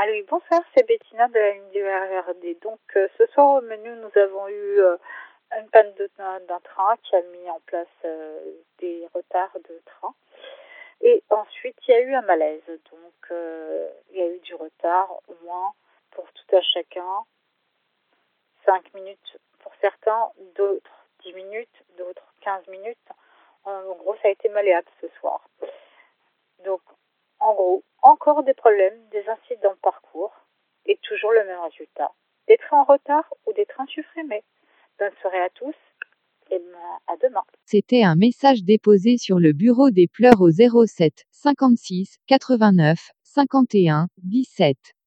Allô, bonsoir, c'est Bettina de la RRD. Donc, euh, ce soir au menu, nous avons eu euh, une panne d'un train qui a mis en place euh, des retards de train. Et ensuite, il y a eu un malaise. Donc, il y a eu du retard, au moins pour tout à chacun. 5 minutes pour certains, d'autres 10 minutes, d'autres 15 minutes. En gros, ça a été malléable ce soir. Donc, en gros, encore des problèmes, des incidents de parcours et toujours le même résultat. Des trains en retard ou des trains supprimés. Bonne soirée à tous et à demain. C'était un message déposé sur le bureau des pleurs au 07 56 89 51 17.